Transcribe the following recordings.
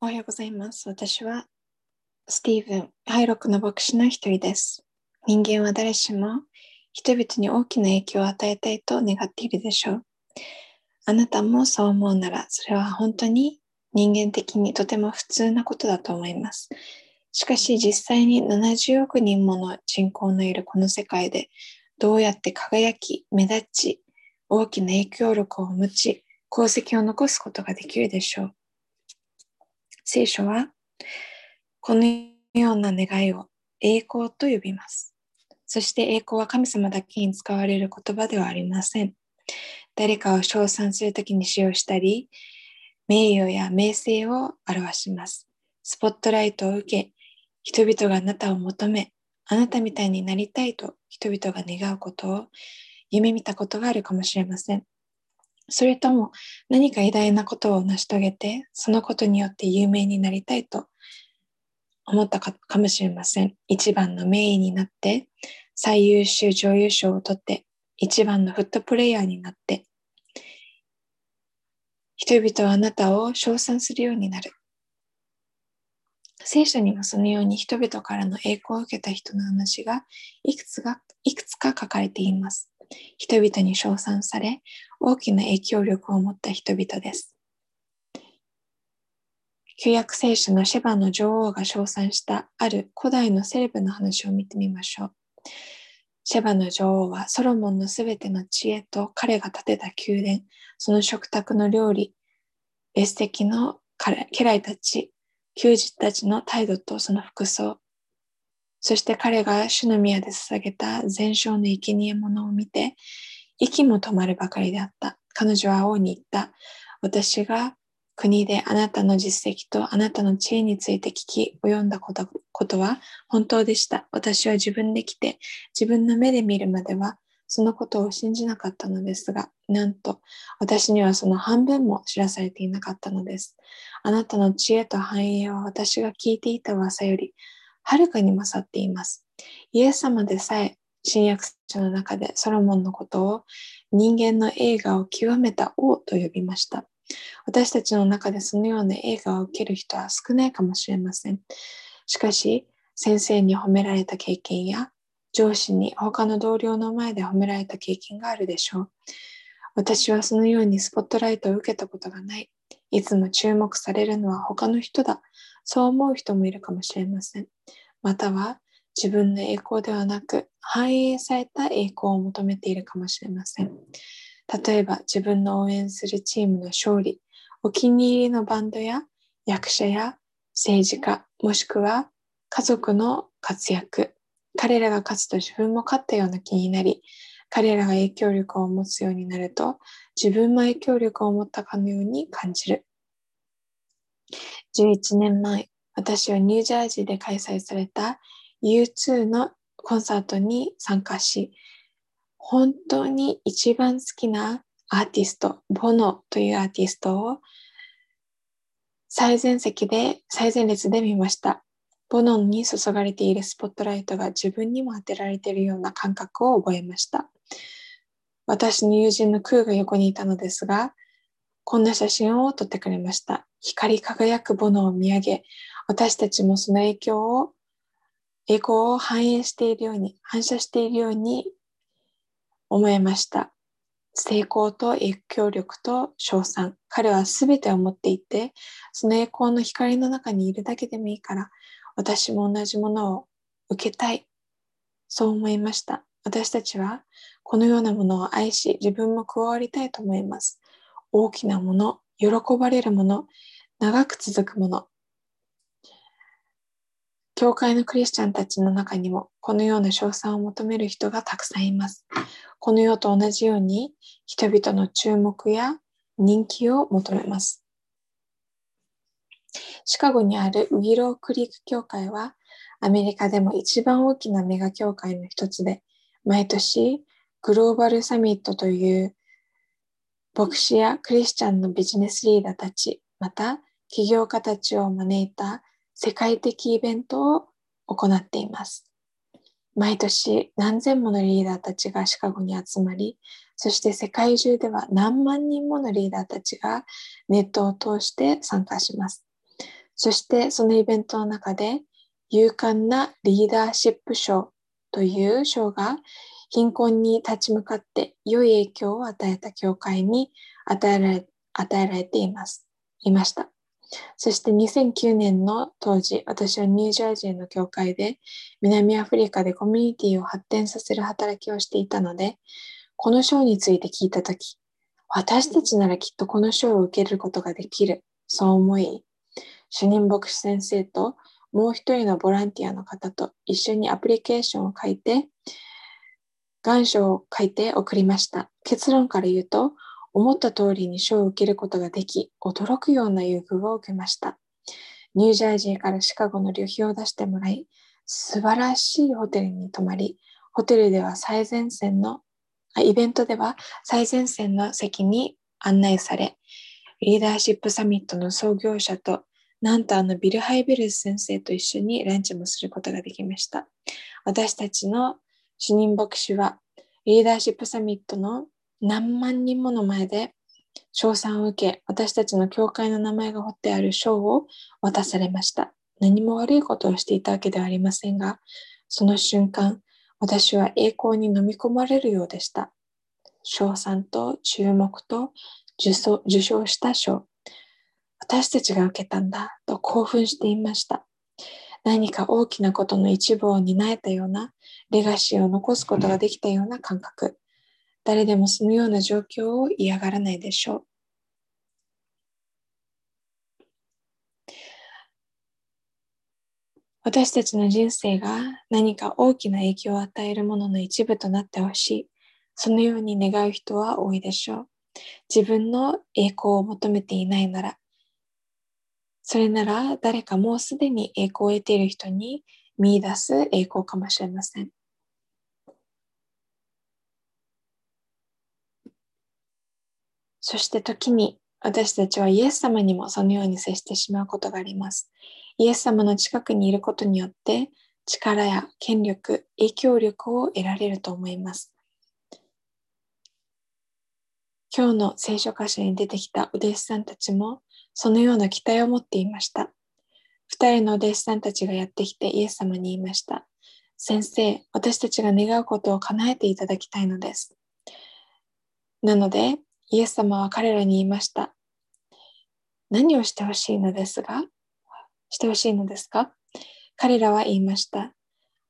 おはようございます。私はスティーブン・ハイロックの牧師の一人です。人間は誰しも人々に大きな影響を与えたいと願っているでしょう。あなたもそう思うなら、それは本当に人間的にとても普通なことだと思います。しかし実際に70億人もの人口のいるこの世界でどうやって輝き、目立ち、大きな影響力を持ち、功績を残すことができるでしょう。聖書は、このような願いを栄光と呼びます。そして栄光は神様だけに使われる言葉ではありません。誰かを称賛するときに使用したり、名誉や名声を表します。スポットライトを受け、人々があなたを求め、あなたみたいになりたいと人々が願うことを夢見たことがあるかもしれません。それとも何か偉大なことを成し遂げて、そのことによって有名になりたいと思ったかもしれません。一番の名医になって、最優秀女優賞を取って、一番のフットプレイヤーになって、人々はあなたを称賛するようになる。聖書にはそのように人々からの栄光を受けた人の話がいくつがいくつか書かれています。人々に称賛され、大きな影響力を持った人々です。旧約聖書のシェバの女王が称賛したある古代のセレブの話を見てみましょう。シェバの女王はソロモンのすべての知恵と彼が建てた宮殿、その食卓の料理、別席の家来たち、宮司たちの態度とその服装、そして彼が主の宮で捧げた全焼の生贄物を見て、息も止まるばかりであった。彼女は王に言った。私が国であなたの実績とあなたの知恵について聞き及んだことことは本当でした。私は自分で来て自分の目で見るまではそのことを信じなかったのですが、なんと私にはその半分も知らされていなかったのです。あなたの知恵と繁栄は私が聞いていた噂よりはるかに勝っています。イエス様でさえ新約書の中でソロモンのことを人間の映画を極めた王と呼びました。私たちの中でそのような映画を受ける人は少ないかもしれません。しかし、先生に褒められた経験や上司に他の同僚の前で褒められた経験があるでしょう。私はそのようにスポットライトを受けたことがない。いつも注目されるのは他の人だ。そう思う人もいるかもしれません。または自分の栄光ではなく反映された栄光を求めているかもしれません。例えば自分の応援するチームの勝利、お気に入りのバンドや役者や政治家、もしくは家族の活躍、彼らが勝つと自分も勝ったような気になり、彼らが影響力を持つようになると、自分も影響力を持ったかのように感じる。11年前、私はニュージャージーで開催された U2 のコンサートに参加し、本当に一番好きなアーティスト、ボノというアーティストを最前席で、最前列で見ました。ボノンに注がれているスポットライトが自分にも当てられているような感覚を覚えました。私の友人のクーが横にいたのですが、こんな写真を撮ってくれました。光り輝くボノを見上げ、私たちもその影響を、栄光を反映しているように、反射しているように思えました。成功と影響力と称賛。彼は全てを持っていて、その栄光の光の中にいるだけでもいいから、私も同じものを受けたい。そう思いました。私たちはこのようなものを愛し、自分も加わりたいと思います。大きなもの、喜ばれるもの、長く続くもの。教会のクリスチャンたちの中にもこのような称賛を求める人がたくさんいます。この世と同じように人々の注目や人気を求めます。シカゴにあるウィロークリーク教会はアメリカでも一番大きなメガ教会の一つで毎年グローバルサミットという牧師やクリスチャンのビジネスリーダーたちまた起業家たちを招いた世界的イベントを行っています。毎年何千ものリーダーたちがシカゴに集まり、そして世界中では何万人ものリーダーたちがネットを通して参加します。そしてそのイベントの中で勇敢なリーダーシップ賞という賞が貧困に立ち向かって良い影響を与えた教会に与えられ与えられています。いました。そして2009年の当時、私はニュージャージーの教会で南アフリカでコミュニティを発展させる働きをしていたので、この賞について聞いたとき、私たちならきっとこの賞を受けることができる、そう思い、主任牧師先生ともう一人のボランティアの方と一緒にアプリケーションを書いて、願書を書いて送りました。結論から言うと、思った通りに賞を受けることができ、驚くような優遇を受けました。ニュージャージーからシカゴの旅費を出してもらい、素晴らしいホテルに泊まり、ホテルでは最前線の、イベントでは最前線の席に案内され、リーダーシップサミットの創業者と、なんとあのビル・ハイベルス先生と一緒にランチもすることができました。私たちの主任牧師は、リーダーシップサミットの何万人もの前で賞賛を受け、私たちの教会の名前が彫ってある賞を渡されました。何も悪いことをしていたわけではありませんが、その瞬間、私は栄光に飲み込まれるようでした。賞賛と注目と受賞受賞した賞。私たちが受けたんだと興奮していました。何か大きなことの一部を担えたような、レガシーを残すことができたような感覚。誰でもそのような状況を嫌がらないでしょう。私たちの人生が何か大きな影響を与えるものの一部となってほしい。そのように願う人は多いでしょう。自分の栄光を求めていないなら、それなら誰かもうすでに栄光を得ている人に見出す栄光かもしれません。そして時に私たちはイエス様にもそのように接してしまうことがあります。イエス様の近くにいることによって力や権力、影響力を得られると思います。今日の聖書箇所に出てきたお弟子さんたちもそのような期待を持っていました。二人の弟子さんたちがやってきてイエス様に言いました。先生、私たちが願うことを叶えていただきたいのです。なので、イエス様は彼らに言いました。何をしてほしいのですが？してほしいのですか？彼らは言いました。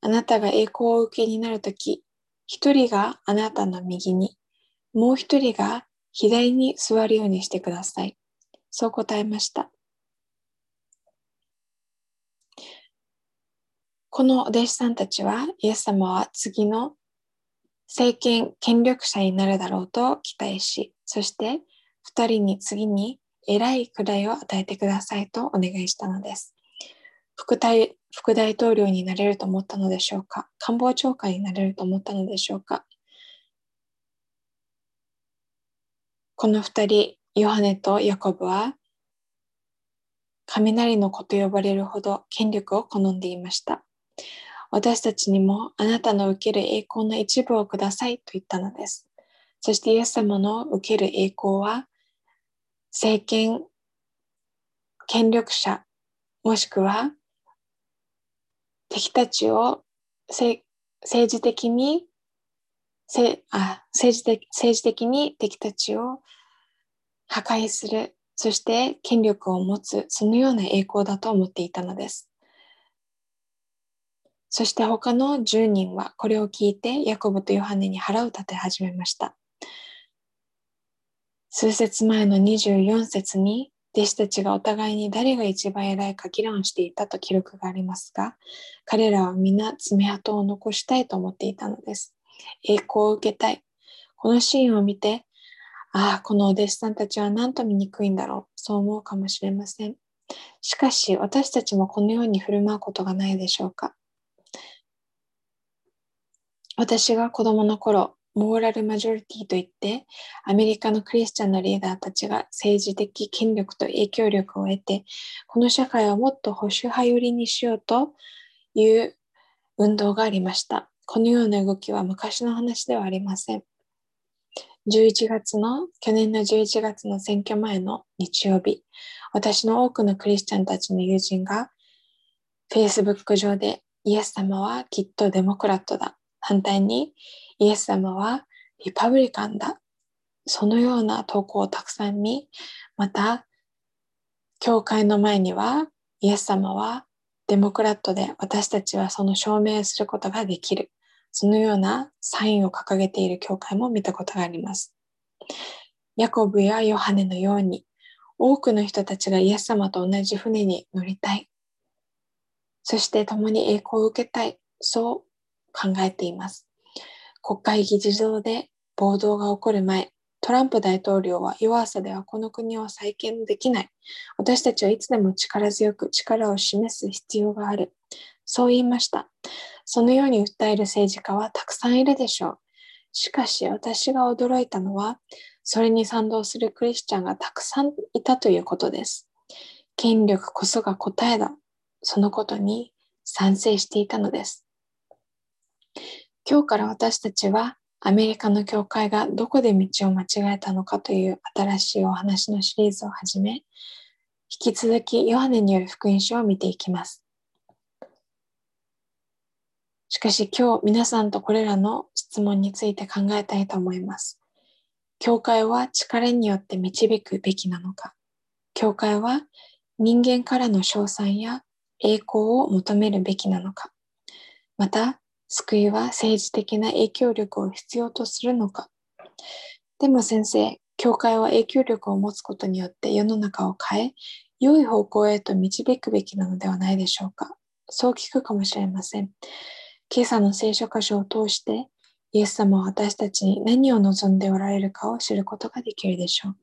あなたが栄光を受けになるとき、一人があなたの右に、もう一人が左に座るようにしてください。そう答えました。この弟子さんたちは、イエス様は次の政権、権力者になるだろうと期待し、そして2人に次に偉い位を与えてくださいとお願いしたのです。副大副大統領になれると思ったのでしょうか？官房長官になれると思ったのでしょうか？この2人、ヨハネとヤコブは雷の子と呼ばれるほど権力を好んでいました。私たちにもあなたの受ける栄光の一部をくださいと言ったのです。そしてイエス様の受ける栄光は政権、権力者、もしくは敵たちを政治的にあ政治的政治的に敵たちを破壊する、そして権力を持つ、そのような栄光だと思っていたのです。そして他の10人はこれを聞いてヤコブとヨハネに腹を立て始めました。数節前の24節に弟子たちがお互いに誰が一番偉いか議論していたと記録がありますが、彼らは皆爪痕を残したいと思っていたのです。栄光を受けたい。このシーンを見て、ああ、このお弟子さんたちは何と醜いんだろう。そう思うかもしれません。しかし、私たちもこのように振る舞うことがないでしょうか。私が子供の頃、モーラルマジョリティといって、アメリカのクリスチャンのリーダーたちが政治的権力と影響力を得て、この社会をもっと保守派寄りにしようという運動がありました。このような動きは昔の話ではありません。11月の、去年の11月の選挙前の日曜日、私の多くのクリスチャンたちの友人が、Facebook 上でイエス様はきっとデモクラットだ。反対にイエス様はリパブリカンだ。そのような投稿をたくさん見、また、教会の前にはイエス様はデモクラットで私たちはその証明することができる。そのようなサインを掲げている教会も見たことがあります。ヤコブやヨハネのように多くの人たちがイエス様と同じ船に乗りたい。そして共に栄光を受けたい。そう考えています。国会議事堂で暴動が起こる前、トランプ大統領は弱さではこの国を再建できない。私たちはいつでも力強く力を示す必要がある。そう言いました。そのように訴える政治家はたくさんいるでしょう。しかし私が驚いたのは、それに賛同するクリスチャンがたくさんいたということです。権力こそが答えだ。そのことに賛成していたのです。今日から私たちはアメリカの教会がどこで道を間違えたのかという新しいお話のシリーズをはじめ、引き続きヨハネによる福音書を見ていきます。しかし今日皆さんとこれらの質問について考えたいと思います。教会は力によって導くべきなのか教会は人間からの称賛や栄光を求めるべきなのかまた救いは政治的な影響力を必要とするのかでも先生、教会は影響力を持つことによって世の中を変え、良い方向へと導くべきなのではないでしょうか。そう聞くかもしれません。今朝の聖書箇所を通して、イエス様は私たちに何を望んでおられるかを知ることができるでしょう。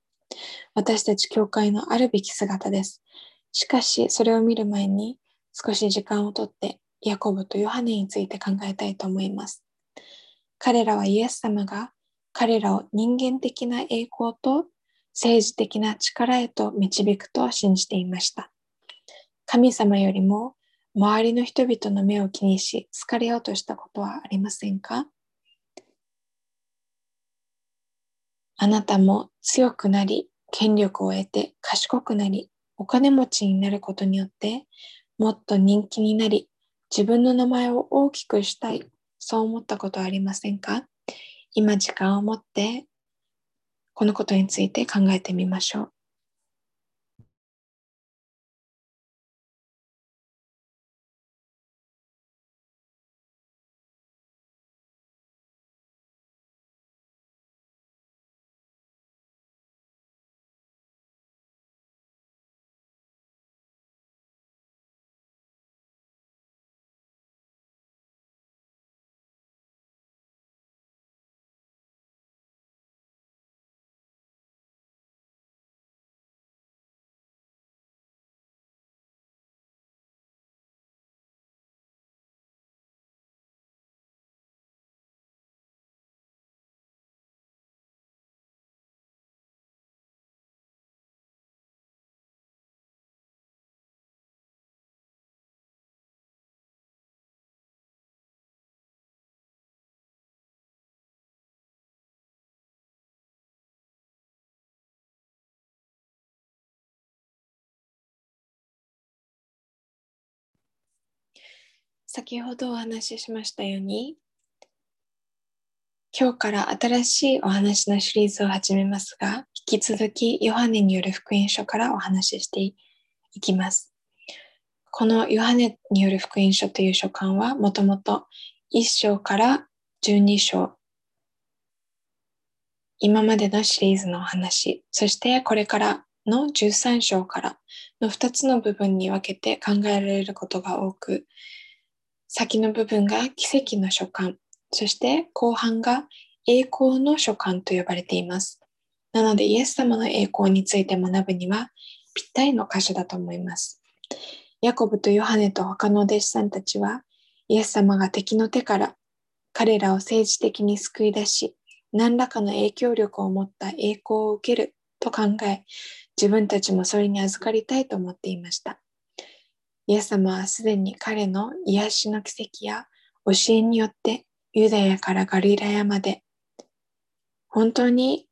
私たち教会のあるべき姿です。しかし、それを見る前に少し時間をとってヤコブとヨハネについて考えたいと思います。彼らはイエス様が彼らを人間的な栄光と政治的な力へと導くと信じていました。神様よりも周りの人々の目を気にし疲れようとしたことはありませんか？あなたも強くなり、権力を得て賢くなり、お金持ちになることによって、もっと人気になり、自分の名前を大きくしたい、そう思ったことはありませんか？今時間を持って、このことについて考えてみましょう。先ほどお話ししましたように、今日から新しいお話のシリーズを始めますが、引き続きヨハネによる福音書からお話ししていきます。このヨハネによる福音書という書簡はもともと1章から12章、今までのシリーズのお話、そしてこれからの13章からの2つの部分に分けて考えられることが多く、先の部分が奇跡の書簡、そして後半が栄光の書簡と呼ばれています。なのでイエス様の栄光について学ぶにはぴったりの箇所だと思います。ヤコブとヨハネと他の弟子さんたちはイエス様が敵の手から彼らを政治的に救い出し何らかの影響力を持った栄光を受けると考え自分たちもそれに預かりたいと思っていました。イエス様はすでに彼の癒しの奇跡や教えによってユダヤからガリラヤまで本当に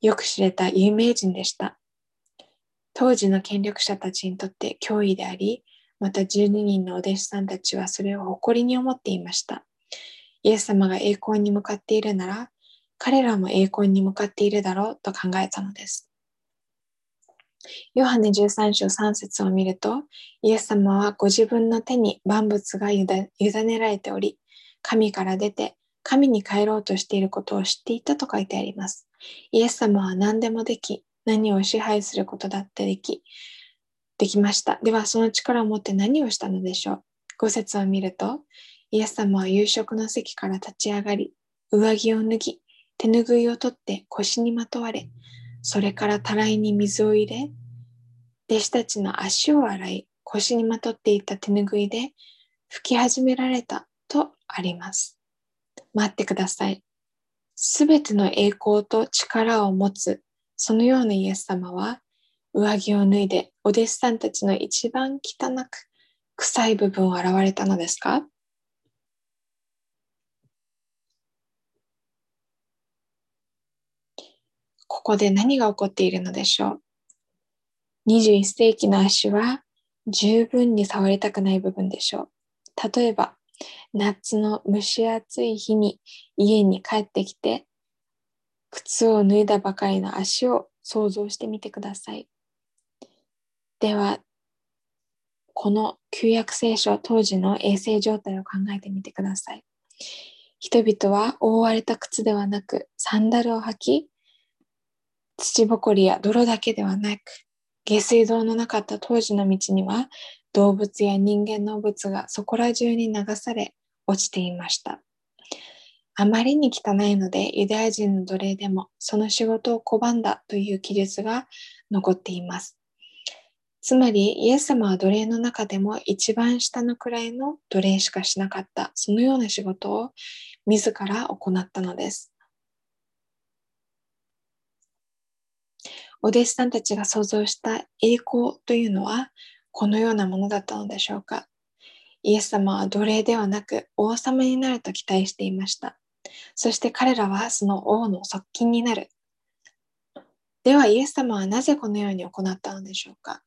よく知れた有名人でした。当時の権力者たちにとって脅威であり、また12人のお弟子さんたちはそれを誇りに思っていました。イエス様が栄光に向かっているなら、彼らも栄光に向かっているだろうと考えたのです。ヨハネ13章3節を見ると、イエス様はご自分の手に万物が委ねられており、神から出て神に帰ろうとしていることを知っていたと書いてあります。イエス様は何でもでき、何を支配することだってでき、できました。では、その力を持って何をしたのでしょう。5節を見ると、イエス様は夕食の席から立ち上がり、上着を脱ぎ、手ぬぐいを取って腰にまとわれ、それからたらいに水を入れ、弟子たちの足を洗い、腰にまとっていた手ぬぐいで拭き始められたとあります。待ってください。すべての栄光と力を持つ、そのようなイエス様は、上着を脱いでお弟子さんたちの一番汚く臭い部分を現れたのですか？ここで何が起こっているのでしょう？21世紀の足は十分に触りたくない部分でしょう。例えば、夏の蒸し暑い日に家に帰ってきて、靴を脱いだばかりの足を想像してみてください。では、この旧約聖書当時の衛生状態を考えてみてください。人々は覆われた靴ではなくサンダルを履き、土ぼこりや泥だけではなく、下水道のなかった当時の道には動物や人間の物がそこら中に流され落ちていました。あまりに汚いのでユダヤ人の奴隷でもその仕事を拒んだという記述が残っています。つまりイエス様は奴隷の中でも一番下のくらいの奴隷しかしなかったそのような仕事を自ら行ったのです。お弟子さんたちが想像した栄光というのはこのようなものだったのでしょうか？イエス様は奴隷ではなく王様になると期待していました。そして彼らはその王の側近になる。ではイエス様はなぜこのように行ったのでしょうか？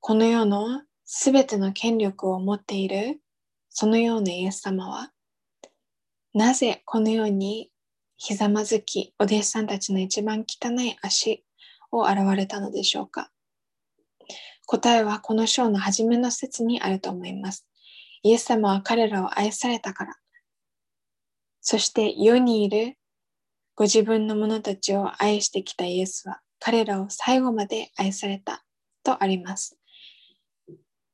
この世のすべての権力を持っているそのようなイエス様はなぜこのようにひざまずき、お弟子さんたちの一番汚い足を現れたのでしょうか？答えはこの章の初めの説にあると思います。イエス様は彼らを愛されたから。そして世にいるご自分の者たちを愛してきたイエスは彼らを最後まで愛されたとあります。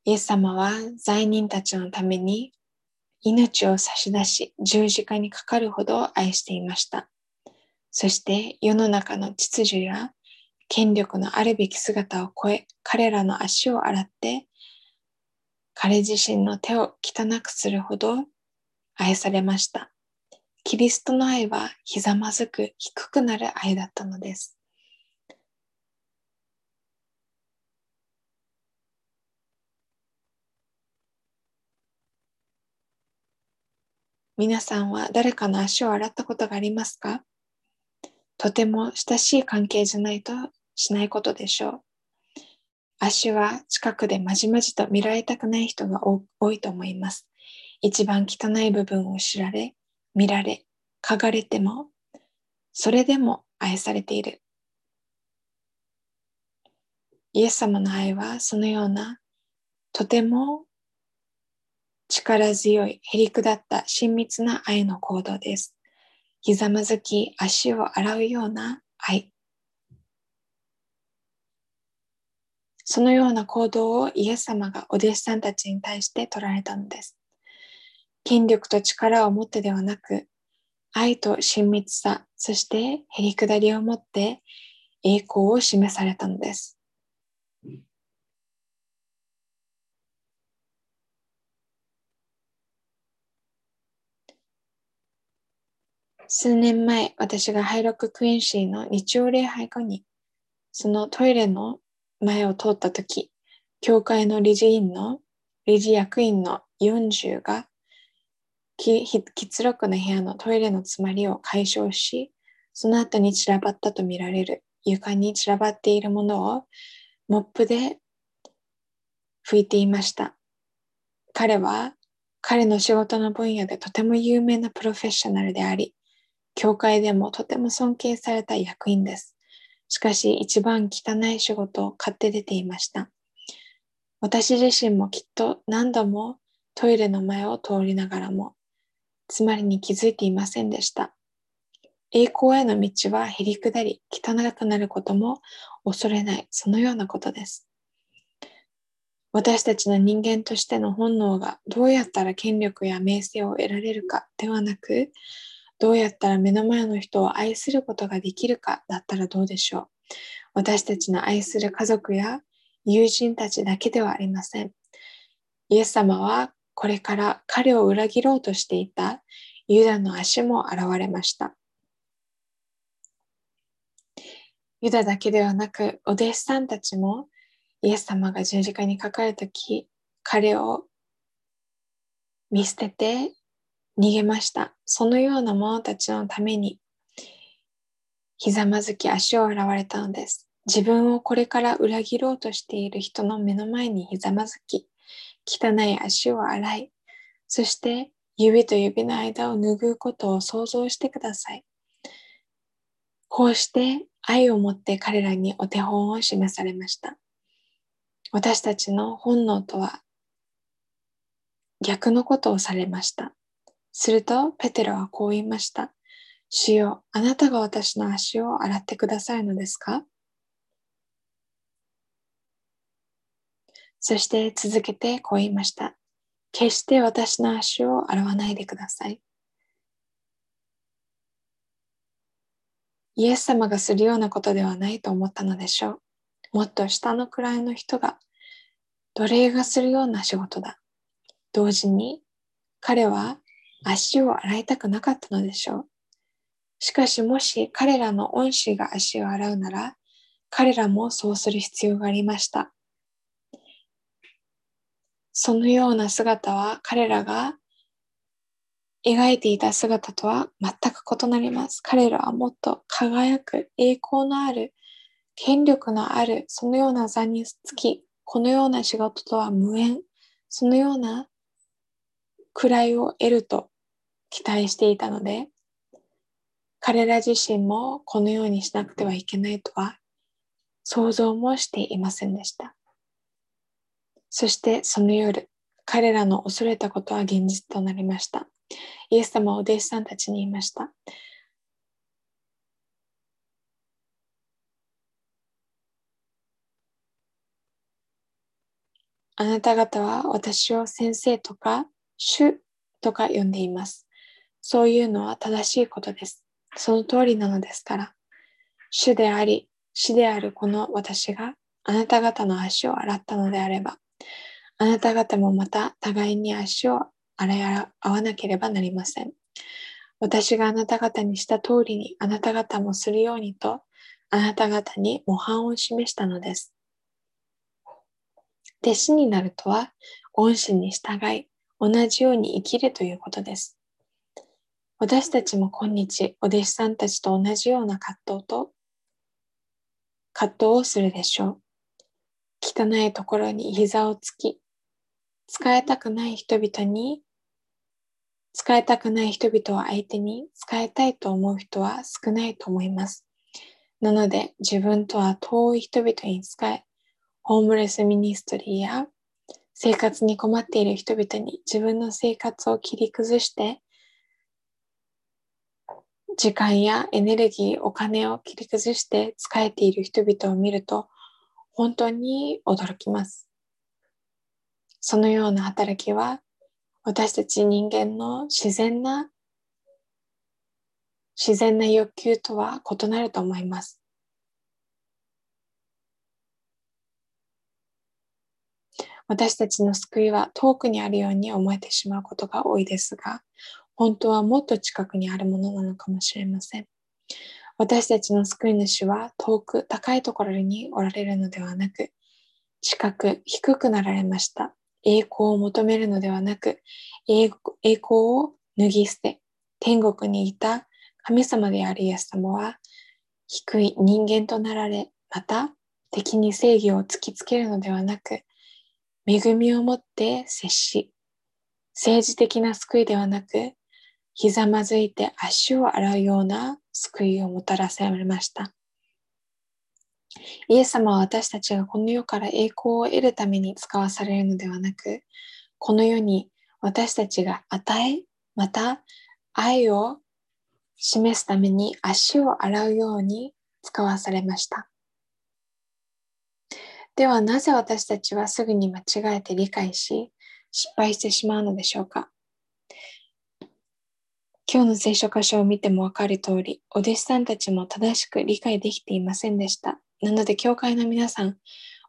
イエス様は罪人たちのために命を差し出し十字架にかかるほど愛していました。そして世の中の秩序や権力のあるべき姿を超え彼らの足を洗って彼自身の手を汚くするほど愛されました。キリストの愛はひざまずく低くなる愛だったのです。皆さんは誰かの足を洗ったことがありますか？とても親しい関係じゃないとしないことでしょう。足は近くでまじまじと見られたくない人が多いと思います。一番汚い部分を知られ、見られ、嗅がれても、それでも愛されている。イエス様の愛はそのようなとても力強い、へりくだった親密な愛の行動です。ひざまずき、足を洗うような愛。そのような行動をイエス様がお弟子さんたちに対して取られたのです。権力と力を持ってではなく、愛と親密さ、そしてへりくだりを持って栄光を示されたのです。数年前、私がハイロッククインシーの日曜礼拝後に、そのトイレの前を通ったとき、教会の理事員の、理事役員の40が、喫力な部屋のトイレの詰まりを解消し、その後に散らばったとみられる床に散らばっているものをモップで拭いていました。彼は彼の仕事の分野でとても有名なプロフェッショナルであり、教会でもとても尊敬された役員です。しかし一番汚い仕事を買って出ていました。私自身もきっと何度もトイレの前を通りながらも、つまりに気づいていませんでした。栄光への道はへり下り、汚くなることも恐れない、そのようなことです。私たちの人間としての本能がどうやったら権力や名声を得られるかではなく、どうやったら目の前の人を愛することができるかだったらどうでしょう。私たちの愛する家族や友人たちだけではありません。イエス様はこれから彼を裏切ろうとしていたユダの足も現れました。ユダだけではなく、お弟子さんたちもイエス様が十字架にかかるとき、彼を見捨てて逃げました。そのような者たちのために、ひざまずき足を洗われたのです。自分をこれから裏切ろうとしている人の目の前にひざまずき、汚い足を洗い、そして指と指の間を拭うことを想像してください。こうして愛を持って彼らにお手本を示されました。私たちの本能とは逆のことをされました。すると、ペテロはこう言いました。主よ、あなたが私の足を洗ってくださるのですか？そして続けてこう言いました。決して私の足を洗わないでください。イエス様がするようなことではないと思ったのでしょう。もっと下の位の人が奴隷がするような仕事だ。同時に彼は足を洗いたくなかったのでしょう。しかしもし彼らの恩師が足を洗うなら彼らもそうする必要がありました。そのような姿は彼らが描いていた姿とは全く異なります。彼らはもっと輝く栄光のある権力のあるそのような座につきこのような仕事とは無縁そのような位を得ると期待していたので彼ら自身もこのようにしなくてはいけないとは想像もしていませんでした。そしてその夜、彼らの恐れたことは現実となりました。イエス様はお弟子さんたちに言いました。あなた方は私を先生とか主とか呼んでいます。そういうのは正しいことです。その通りなのですから。主であり、死であるこの私があなた方の足を洗ったのであれば、あなた方もまた互いに足を洗い合わなければなりません。私があなた方にした通りにあなた方もするようにとあなた方に模範を示したのです。弟子になるとは恩師に従い同じように生きるということです。私たちも今日お弟子さんたちと同じような葛藤と葛藤をするでしょう。汚いところに膝をつき、使いたくない人々に、使いたくない人々を相手に使いたいと思う人は少ないと思います。なので自分とは遠い人々に使え、ホームレスミニストリーや生活に困っている人々に自分の生活を切り崩して時間やエネルギー、お金を切り崩して使えている人々を見ると本当に驚きます。そのような働きは私たち人間の自然な自然な欲求とは異なると思います。私たちの救いは遠くにあるように思えてしまうことが多いですが、本当はもっと近くにあるものなのかもしれません。私たちの救い主は遠く高いところにおられるのではなく、近く低くなられました。栄光を求めるのではなく、栄光を脱ぎ捨て、天国にいた神様であるイエス様は、低い人間となられ、また敵に正義を突きつけるのではなく、恵みをもって接し、政治的な救いではなく、ひざまずいて足を洗うような救いをもたらされました。イエス様は私たちがこの世から栄光を得るために使わされるのではなく、この世に私たちが与え、また愛を示すために足を洗うように使わされました。ではなぜ私たちはすぐに間違えて理解し失敗してしまうのでしょうか？今日の聖書箇所を見てもわかる通り、お弟子さんたちも正しく理解できていませんでした。なので、教会の皆さん、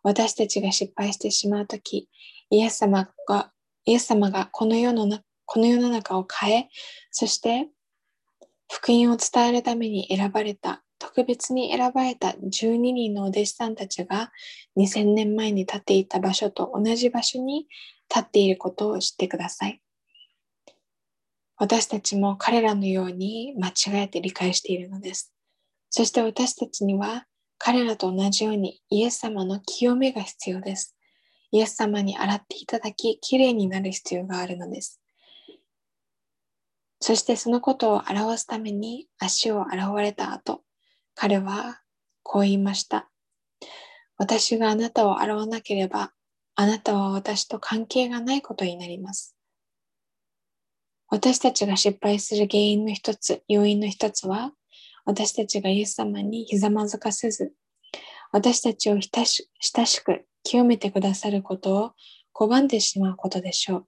私たちが失敗してしまうとき、イエス様が、イエス様がこの世のこの世の中を変え、そして福音を伝えるために選ばれた、特別に選ばれた12人のお弟子さんたちが2000年前に立っていた場所と同じ場所に立っていることを知ってください。私たちも彼らのように間違えて理解しているのです。そして私たちには彼らと同じようにイエス様の清めが必要です。イエス様に洗っていただき、きれいになる必要があるのです。そしてそのことを表すために足を洗われた後、彼はこう言いました。私があなたを洗わなければ、あなたは私と関係がないことになります。私たちが失敗する原因の一つ、要因の一つは、私たちがイエス様にひざまずかせず、私たちを親しく清めてくださることを拒んでしまうことでしょう。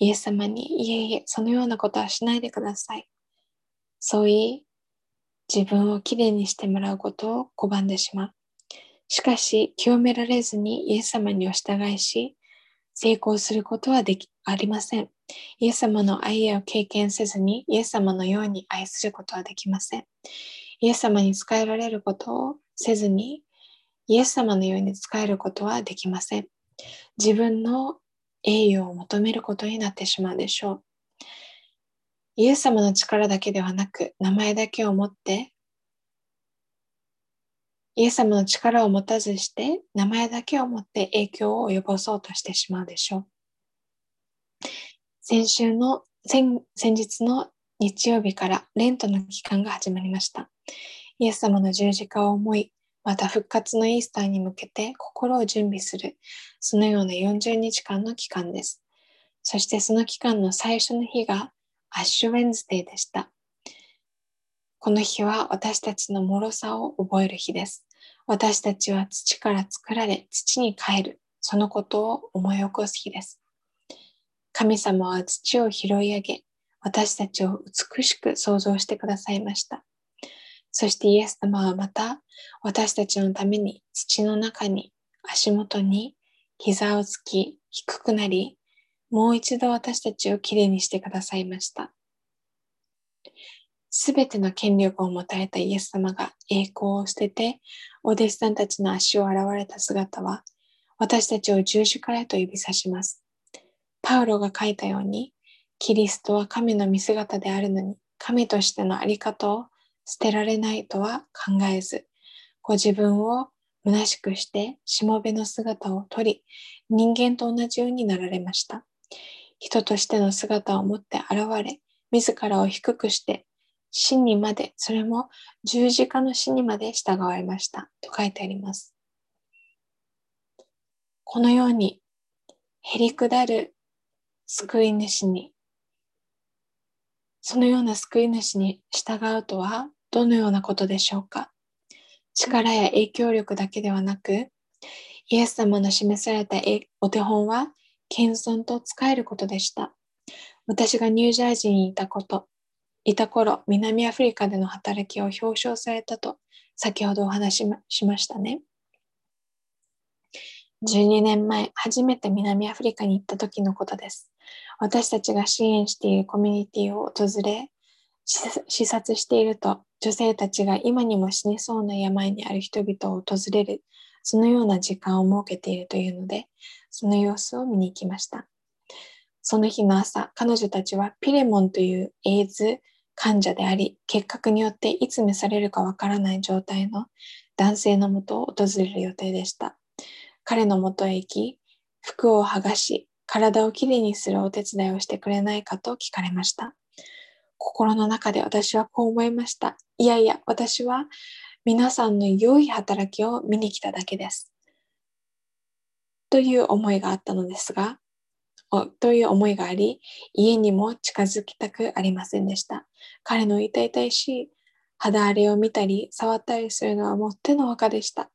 イエス様に、いえいえ、そのようなことはしないでください。そう言い、自分をきれいにしてもらうことを拒んでしまう。しかし、清められずにイエス様にお従いし、成功することはできありません。イエス様の愛を経験せずに、イエス様のように愛することはできません。イエス様に使えられることをせずに、イエス様のように使えることはできません。自分の栄誉を求めることになってしまうでしょう。イエス様の力だけではなく、名前だけを持ってイエス様の力を持たずして、名前だけを持って影響を及ぼそうとしてしまうでしょう。先週の、先先日の日曜日からレントの期間が始まりました。イエス様の十字架を思い、また復活のイースターに向けて心を準備する、そのような40日間の期間です。そしてその期間の最初の日がアッシュウェンズデーでした。この日は私たちの脆さを覚える日です。私たちは土から作られ、土に帰る、そのことを思い起こす日です。神様は土を拾い上げ、私たちを美しく創造してくださいました。そしてイエス様はまた私たちのために土の中に足元に膝をつき低くなり、もう一度私たちをきれいにしてくださいました。すべての権力を持たれたイエス様が栄光を捨てて、お弟子さんたちの足を洗われた姿は、私たちを十字架へと指さします。パウロが書いたように、キリストは神の見姿であるのに、神としてのあり方を捨てられないとは考えず、ご自分を虚しくしてしもべの姿をとり、人間と同じようになられました。人としての姿を持って現れ、自らを低くして死にまで、それも十字架の死にまで従われましたと書いてあります。このように、へりくだる救い主に、そのような救い主に従うとはどのようなことでしょうか力や影響力だけではなく、イエス様の示されたお手本は謙遜と使えることでした。私がニュージャージーにいたこと、いた頃、南アフリカでの働きを表彰されたと先ほどお話ししましたね。12年前、初めて南アフリカに行った時のことです。私たちが支援しているコミュニティを訪れ、視察していると、女性たちが今にも死にそうな病にある人々を訪れる、そのような時間を設けているというので、その様子を見に行きました。その日の朝、彼女たちはピレモンというエイズ患者であり、結核によっていつ召されるかわからない状態の男性のもとを訪れる予定でした。彼のもとへ行き、服を剥がし、体をきれいにするお手伝いをしてくれないかと聞かれました。心の中で私はこう思いました。いやいや、私は皆さんの良い働きを見に来ただけです。という思いがあったのですが、という思いがあり、家にも近づきたくありませんでした。彼の痛々しい肌荒れを見たり、触ったりするのはもってのほかでした。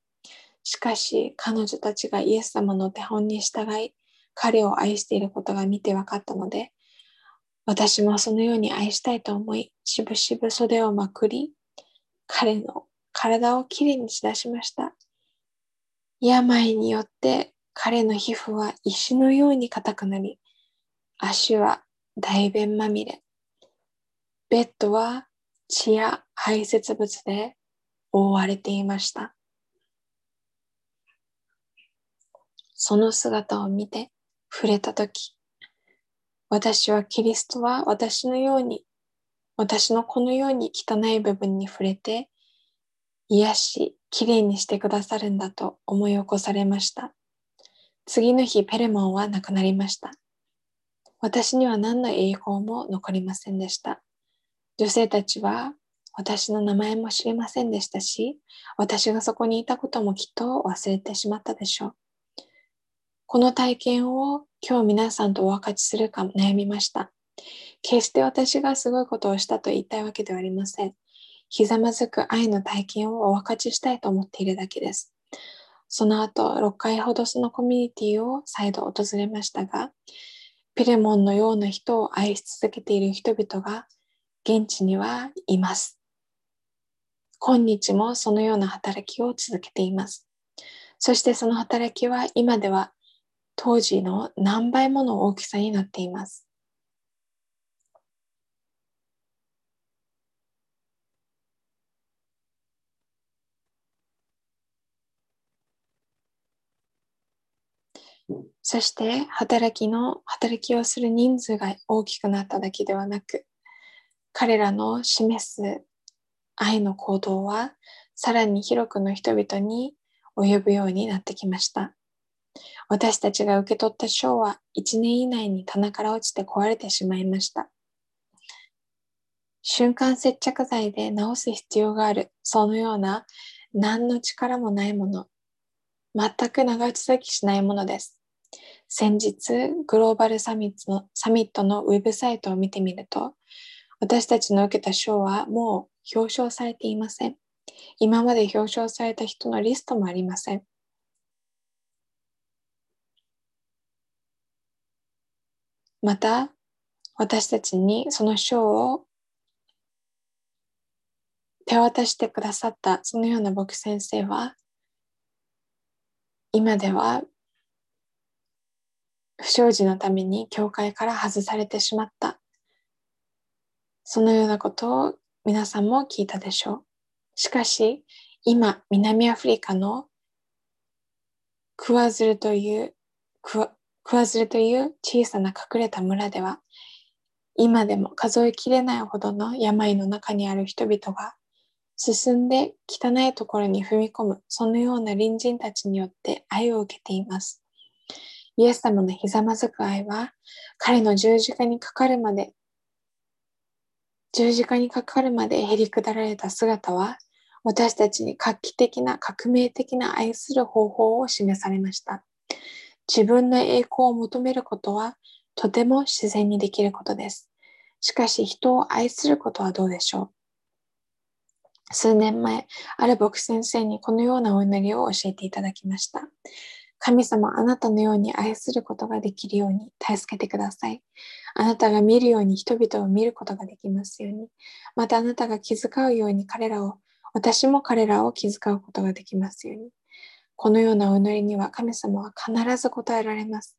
しかし、彼女たちがイエス様の手本に従い、彼を愛していることが見て分かったので、私もそのように愛したいと思い、しぶしぶ袖をまくり、彼の体をきれいにしだしました。病によって彼の皮膚は石のように硬くなり、足は大便まみれ。ベッドは血や排泄物で覆われていました。その姿を見て触れたとき、私はキリストは私のように、私のこのように汚い部分に触れて、癒し、きれいにしてくださるんだと思い起こされました。次の日、ペレモンは亡くなりました。私には何の栄光も残りませんでした。女性たちは私の名前も知りませんでしたし、私がそこにいたこともきっと忘れてしまったでしょう。この体験を今日皆さんとお分かちするか悩みました。決して私がすごいことをしたと言いたいわけではありません。ひざまずく愛の体験をお分かちしたいと思っているだけです。その後、6回ほどそのコミュニティを再度訪れましたが、ピレモンのような人を愛し続けている人々が現地にはいます。今日もそのような働きを続けています。そしてその働きは今では当時の何倍もの大きさになっています。そして働きの働きをする人数が大きくなっただけではなく彼らの示す愛の行動はさらに広くの人々に及ぶようになってきました。私たちが受け取った賞は1年以内に棚から落ちて壊れてしまいました。瞬間接着剤で直す必要がある。そのような何の力もないもの。全く長続きしないものです。先日、グローバルサミットのサミットのウェブサイトを見てみると、私たちの受けた賞はもう表彰されていません。今まで表彰された人のリストもありません。また、私たちにその賞を手渡してくださったそのような牧先生は、今では不祥事のために教会から外されてしまった。そのようなことを皆さんも聞いたでしょう。しかし、今、南アフリカのクワズルというクワクワズルという小さな隠れた村では、今でも数えきれないほどの病の中にある人々が進んで汚いところに踏み込む、そのような隣人たちによって愛を受けています。イエス様のひざまずく愛は、彼の十字架にかかるまで、十字架にかかるまでへりくだられた姿は、私たちに画期的な革命的な愛する方法を示されました。自分の栄光を求めることはとても自然にできることです。しかし人を愛することはどうでしょう数年前、ある牧師先生にこのようなお祈りを教えていただきました。神様あなたのように愛することができるように助けてください。あなたが見るように人々を見ることができますように。またあなたが気遣うように彼らを、私も彼らを気遣うことができますように。このようなお祈りには神様は必ず答えられます。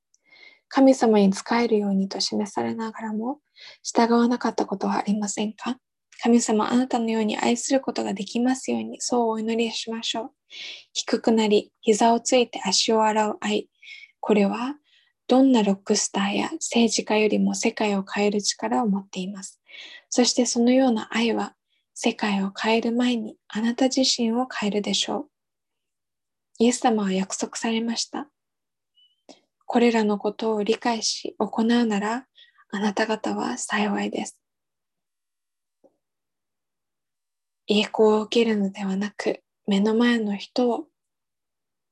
神様に仕えるようにと示されながらも従わなかったことはありませんか？神様あなたのように愛することができますようにそうお祈りしましょう。低くなり、膝をついて足を洗う愛。これはどんなロックスターや政治家よりも世界を変える力を持っています。そしてそのような愛は世界を変える前にあなた自身を変えるでしょう。イエス様は約束されました。これらのことを理解し行うならあなた方は幸いです。栄光を受けるのではなく目の前の人を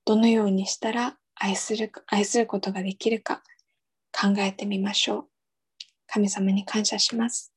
どのようにしたら愛する愛することができるか考えてみましょう。神様に感謝します。